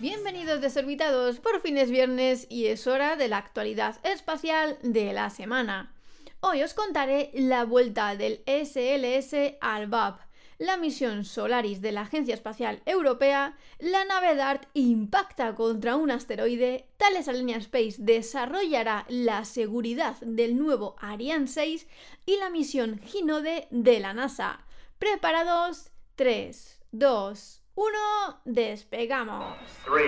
Bienvenidos desorbitados, por fin es viernes y es hora de la actualidad espacial de la semana. Hoy os contaré la vuelta del SLS al VAP, la misión Solaris de la Agencia Espacial Europea, la nave DART impacta contra un asteroide, Thales Alenia Space desarrollará la seguridad del nuevo Ariane 6 y la misión Ginode de la NASA. ¿Preparados? 3, 2, 1, despegamos. 3,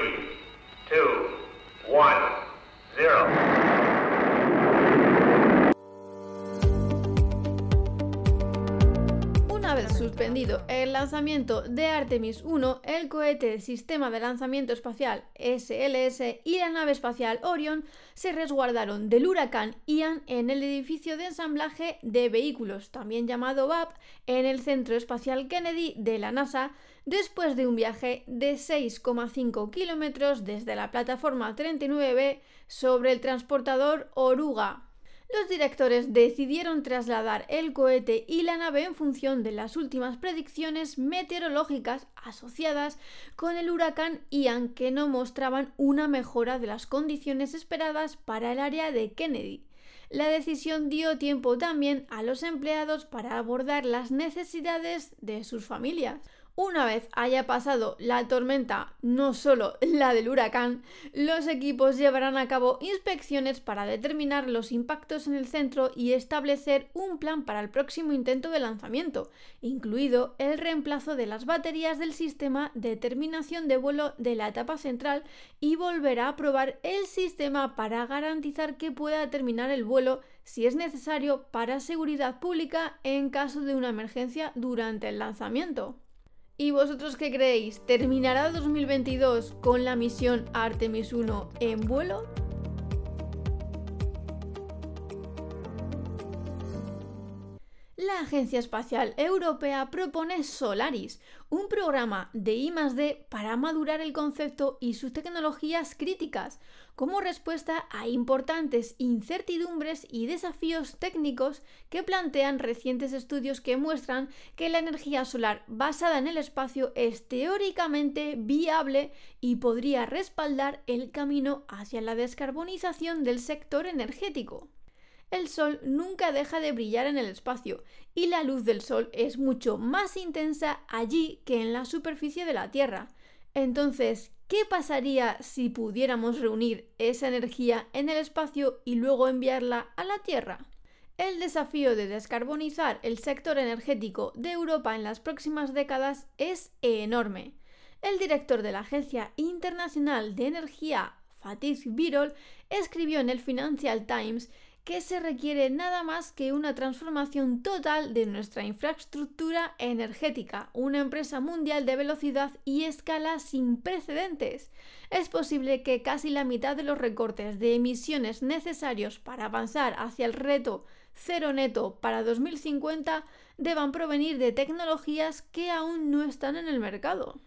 2, 1, 0. Suspendido el lanzamiento de Artemis 1, el cohete Sistema de Lanzamiento Espacial SLS y la nave espacial Orion se resguardaron del huracán Ian en el edificio de ensamblaje de vehículos, también llamado VAP, en el Centro Espacial Kennedy de la NASA, después de un viaje de 6,5 kilómetros desde la plataforma 39B sobre el transportador Oruga los directores decidieron trasladar el cohete y la nave en función de las últimas predicciones meteorológicas asociadas con el huracán Ian que no mostraban una mejora de las condiciones esperadas para el área de Kennedy. La decisión dio tiempo también a los empleados para abordar las necesidades de sus familias. Una vez haya pasado la tormenta, no solo la del huracán, los equipos llevarán a cabo inspecciones para determinar los impactos en el centro y establecer un plan para el próximo intento de lanzamiento, incluido el reemplazo de las baterías del sistema de terminación de vuelo de la etapa central y volverá a probar el sistema para garantizar que pueda terminar el vuelo si es necesario para seguridad pública en caso de una emergencia durante el lanzamiento. ¿Y vosotros qué creéis? ¿Terminará 2022 con la misión Artemis 1 en vuelo? La Agencia Espacial Europea propone Solaris, un programa de I+D para madurar el concepto y sus tecnologías críticas, como respuesta a importantes incertidumbres y desafíos técnicos que plantean recientes estudios que muestran que la energía solar basada en el espacio es teóricamente viable y podría respaldar el camino hacia la descarbonización del sector energético el Sol nunca deja de brillar en el espacio y la luz del Sol es mucho más intensa allí que en la superficie de la Tierra. Entonces, ¿qué pasaría si pudiéramos reunir esa energía en el espacio y luego enviarla a la Tierra? El desafío de descarbonizar el sector energético de Europa en las próximas décadas es enorme. El director de la Agencia Internacional de Energía, Fatih Birol, escribió en el Financial Times que se requiere nada más que una transformación total de nuestra infraestructura energética, una empresa mundial de velocidad y escala sin precedentes. Es posible que casi la mitad de los recortes de emisiones necesarios para avanzar hacia el reto cero neto para 2050 deban provenir de tecnologías que aún no están en el mercado.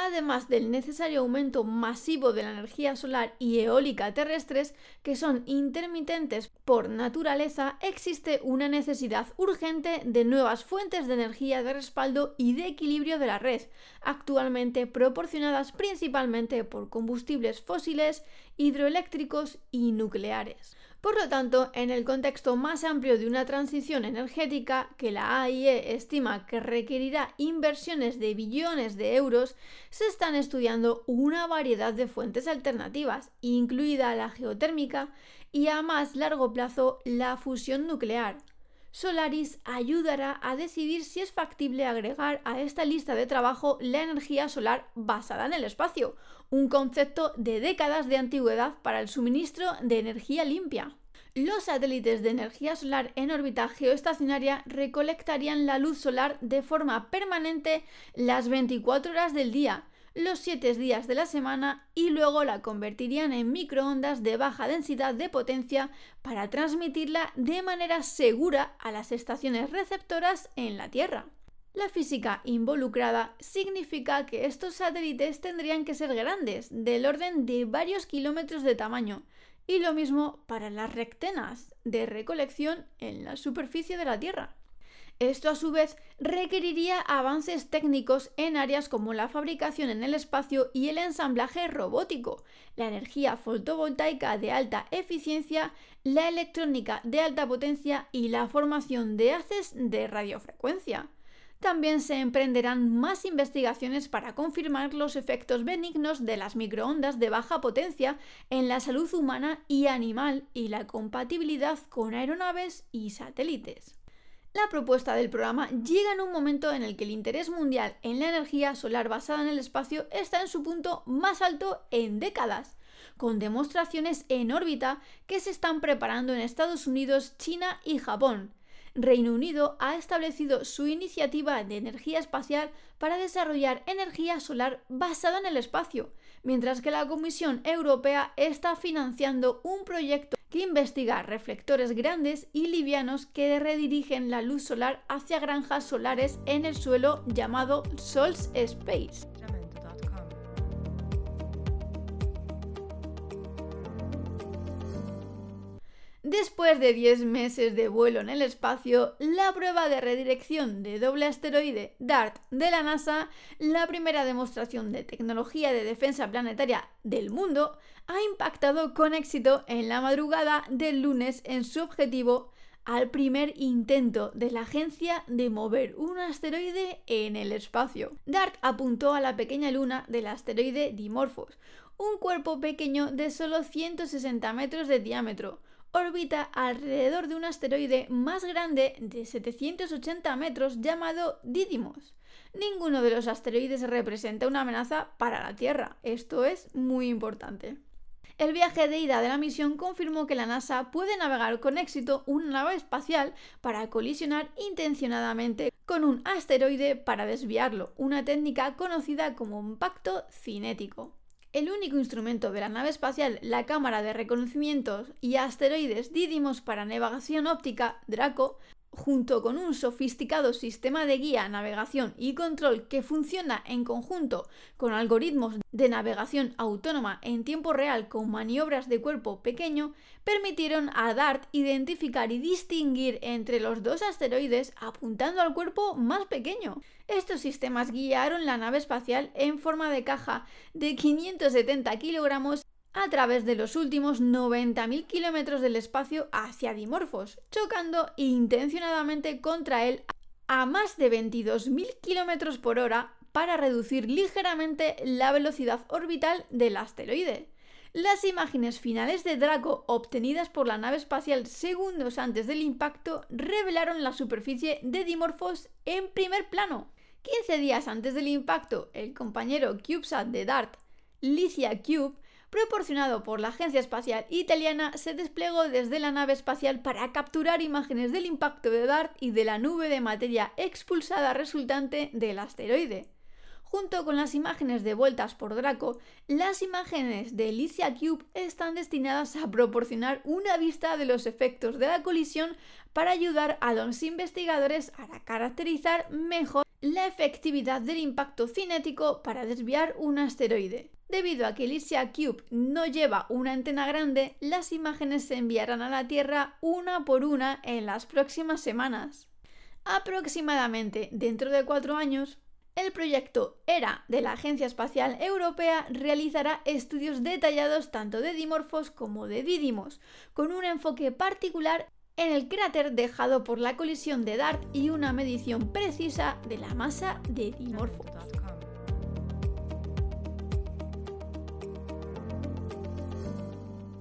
Además del necesario aumento masivo de la energía solar y eólica terrestres, que son intermitentes por naturaleza, existe una necesidad urgente de nuevas fuentes de energía de respaldo y de equilibrio de la red, actualmente proporcionadas principalmente por combustibles fósiles, hidroeléctricos y nucleares. Por lo tanto, en el contexto más amplio de una transición energética que la AIE estima que requerirá inversiones de billones de euros, se están estudiando una variedad de fuentes alternativas, incluida la geotérmica y a más largo plazo la fusión nuclear. Solaris ayudará a decidir si es factible agregar a esta lista de trabajo la energía solar basada en el espacio, un concepto de décadas de antigüedad para el suministro de energía limpia. Los satélites de energía solar en órbita geoestacionaria recolectarían la luz solar de forma permanente las 24 horas del día, los 7 días de la semana y luego la convertirían en microondas de baja densidad de potencia para transmitirla de manera segura a las estaciones receptoras en la Tierra. La física involucrada significa que estos satélites tendrían que ser grandes, del orden de varios kilómetros de tamaño, y lo mismo para las rectenas de recolección en la superficie de la Tierra. Esto a su vez requeriría avances técnicos en áreas como la fabricación en el espacio y el ensamblaje robótico, la energía fotovoltaica de alta eficiencia, la electrónica de alta potencia y la formación de haces de radiofrecuencia. También se emprenderán más investigaciones para confirmar los efectos benignos de las microondas de baja potencia en la salud humana y animal y la compatibilidad con aeronaves y satélites. La propuesta del programa llega en un momento en el que el interés mundial en la energía solar basada en el espacio está en su punto más alto en décadas, con demostraciones en órbita que se están preparando en Estados Unidos, China y Japón, Reino Unido ha establecido su iniciativa de energía espacial para desarrollar energía solar basada en el espacio, mientras que la Comisión Europea está financiando un proyecto que investiga reflectores grandes y livianos que redirigen la luz solar hacia granjas solares en el suelo llamado Sols Space. Después de 10 meses de vuelo en el espacio, la prueba de redirección de doble asteroide DART de la NASA, la primera demostración de tecnología de defensa planetaria del mundo, ha impactado con éxito en la madrugada del lunes en su objetivo al primer intento de la agencia de mover un asteroide en el espacio. DART apuntó a la pequeña luna del asteroide Dimorphos, un cuerpo pequeño de solo 160 metros de diámetro, orbita alrededor de un asteroide más grande de 780 metros llamado Didymos. Ninguno de los asteroides representa una amenaza para la Tierra. Esto es muy importante. El viaje de ida de la misión confirmó que la NASA puede navegar con éxito una nave espacial para colisionar intencionadamente con un asteroide para desviarlo, una técnica conocida como impacto cinético. El único instrumento de la nave espacial, la cámara de reconocimiento y asteroides Didymos para navegación óptica, Draco, junto con un sofisticado sistema de guía, navegación y control que funciona en conjunto con algoritmos de navegación autónoma en tiempo real con maniobras de cuerpo pequeño, permitieron a DART identificar y distinguir entre los dos asteroides apuntando al cuerpo más pequeño. Estos sistemas guiaron la nave espacial en forma de caja de 570 kilogramos a través de los últimos 90.000 kilómetros del espacio hacia Dimorphos, chocando intencionadamente contra él a más de 22.000 kilómetros por hora para reducir ligeramente la velocidad orbital del asteroide. Las imágenes finales de Draco obtenidas por la nave espacial segundos antes del impacto revelaron la superficie de Dimorphos en primer plano. 15 días antes del impacto, el compañero CubeSat de DART, Licia Cube, proporcionado por la Agencia Espacial Italiana, se desplegó desde la nave espacial para capturar imágenes del impacto de DART y de la nube de materia expulsada resultante del asteroide. Junto con las imágenes de vueltas por Draco, las imágenes de Elysia Cube están destinadas a proporcionar una vista de los efectos de la colisión para ayudar a los investigadores a caracterizar mejor la efectividad del impacto cinético para desviar un asteroide. Debido a que Elysia Cube no lleva una antena grande, las imágenes se enviarán a la Tierra una por una en las próximas semanas. Aproximadamente dentro de cuatro años, el proyecto ERA de la Agencia Espacial Europea realizará estudios detallados tanto de dimorfos como de dídimos, con un enfoque particular en el cráter dejado por la colisión de DART y una medición precisa de la masa de dimorfos.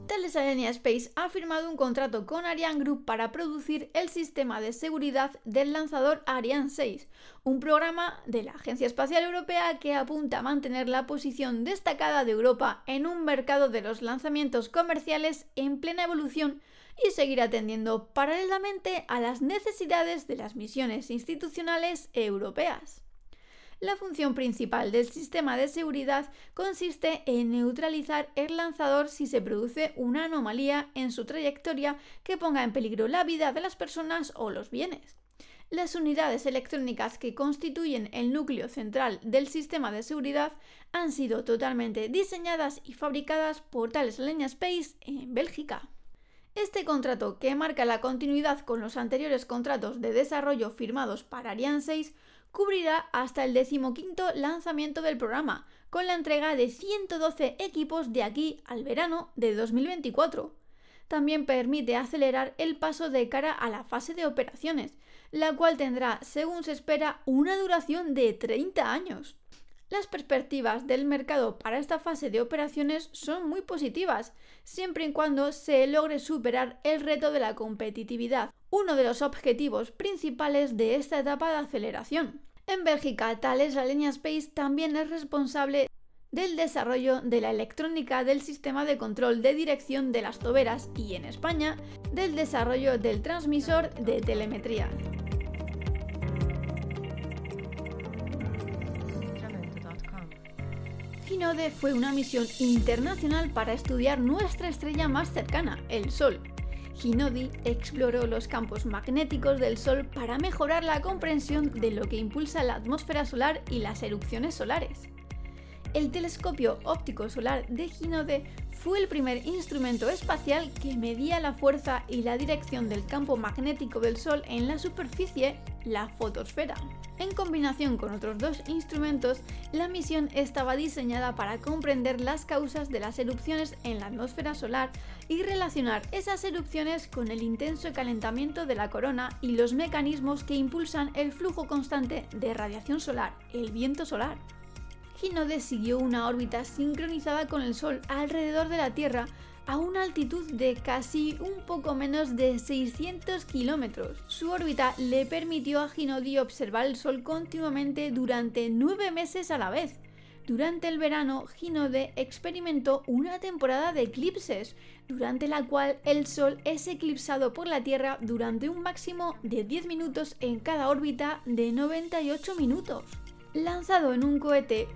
Thales Space ha firmado un contrato con Ariane Group para producir el sistema de seguridad del lanzador Ariane 6, un programa de la Agencia Espacial Europea que apunta a mantener la posición destacada de Europa en un mercado de los lanzamientos comerciales en plena evolución y seguir atendiendo paralelamente a las necesidades de las misiones institucionales europeas. La función principal del sistema de seguridad consiste en neutralizar el lanzador si se produce una anomalía en su trayectoria que ponga en peligro la vida de las personas o los bienes. Las unidades electrónicas que constituyen el núcleo central del sistema de seguridad han sido totalmente diseñadas y fabricadas por Alenia Space en Bélgica. Este contrato, que marca la continuidad con los anteriores contratos de desarrollo firmados para Ariane 6, cubrirá hasta el decimoquinto lanzamiento del programa, con la entrega de 112 equipos de aquí al verano de 2024. También permite acelerar el paso de cara a la fase de operaciones, la cual tendrá, según se espera, una duración de 30 años. Las perspectivas del mercado para esta fase de operaciones son muy positivas, siempre y cuando se logre superar el reto de la competitividad, uno de los objetivos principales de esta etapa de aceleración. En Bélgica, Thales Alenia Space también es responsable del desarrollo de la electrónica del sistema de control de dirección de las toberas y en España del desarrollo del transmisor de telemetría. Hinode fue una misión internacional para estudiar nuestra estrella más cercana, el Sol. Hinode exploró los campos magnéticos del Sol para mejorar la comprensión de lo que impulsa la atmósfera solar y las erupciones solares. El telescopio óptico solar de Hinode fue el primer instrumento espacial que medía la fuerza y la dirección del campo magnético del Sol en la superficie, la fotosfera. En combinación con otros dos instrumentos, la misión estaba diseñada para comprender las causas de las erupciones en la atmósfera solar y relacionar esas erupciones con el intenso calentamiento de la corona y los mecanismos que impulsan el flujo constante de radiación solar, el viento solar. Hinode siguió una órbita sincronizada con el Sol alrededor de la Tierra a una altitud de casi un poco menos de 600 kilómetros. Su órbita le permitió a Hinode observar el Sol continuamente durante nueve meses a la vez. Durante el verano, Hinode experimentó una temporada de eclipses, durante la cual el Sol es eclipsado por la Tierra durante un máximo de 10 minutos en cada órbita de 98 minutos. Lanzado en un cohete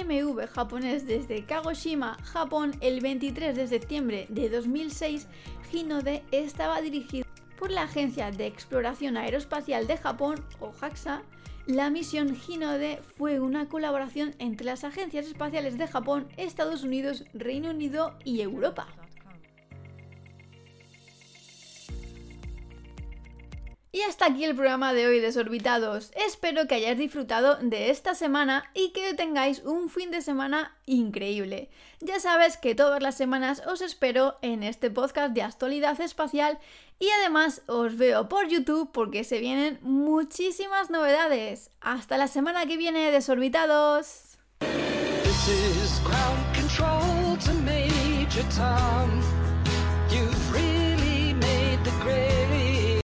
MV japonés desde Kagoshima, Japón, el 23 de septiembre de 2006, Hinode estaba dirigido por la Agencia de Exploración Aeroespacial de Japón, o JAXA. La misión Hinode fue una colaboración entre las agencias espaciales de Japón, Estados Unidos, Reino Unido y Europa. Y hasta aquí el programa de hoy, desorbitados. Espero que hayáis disfrutado de esta semana y que tengáis un fin de semana increíble. Ya sabes que todas las semanas os espero en este podcast de actualidad espacial y además os veo por YouTube porque se vienen muchísimas novedades. Hasta la semana que viene, desorbitados.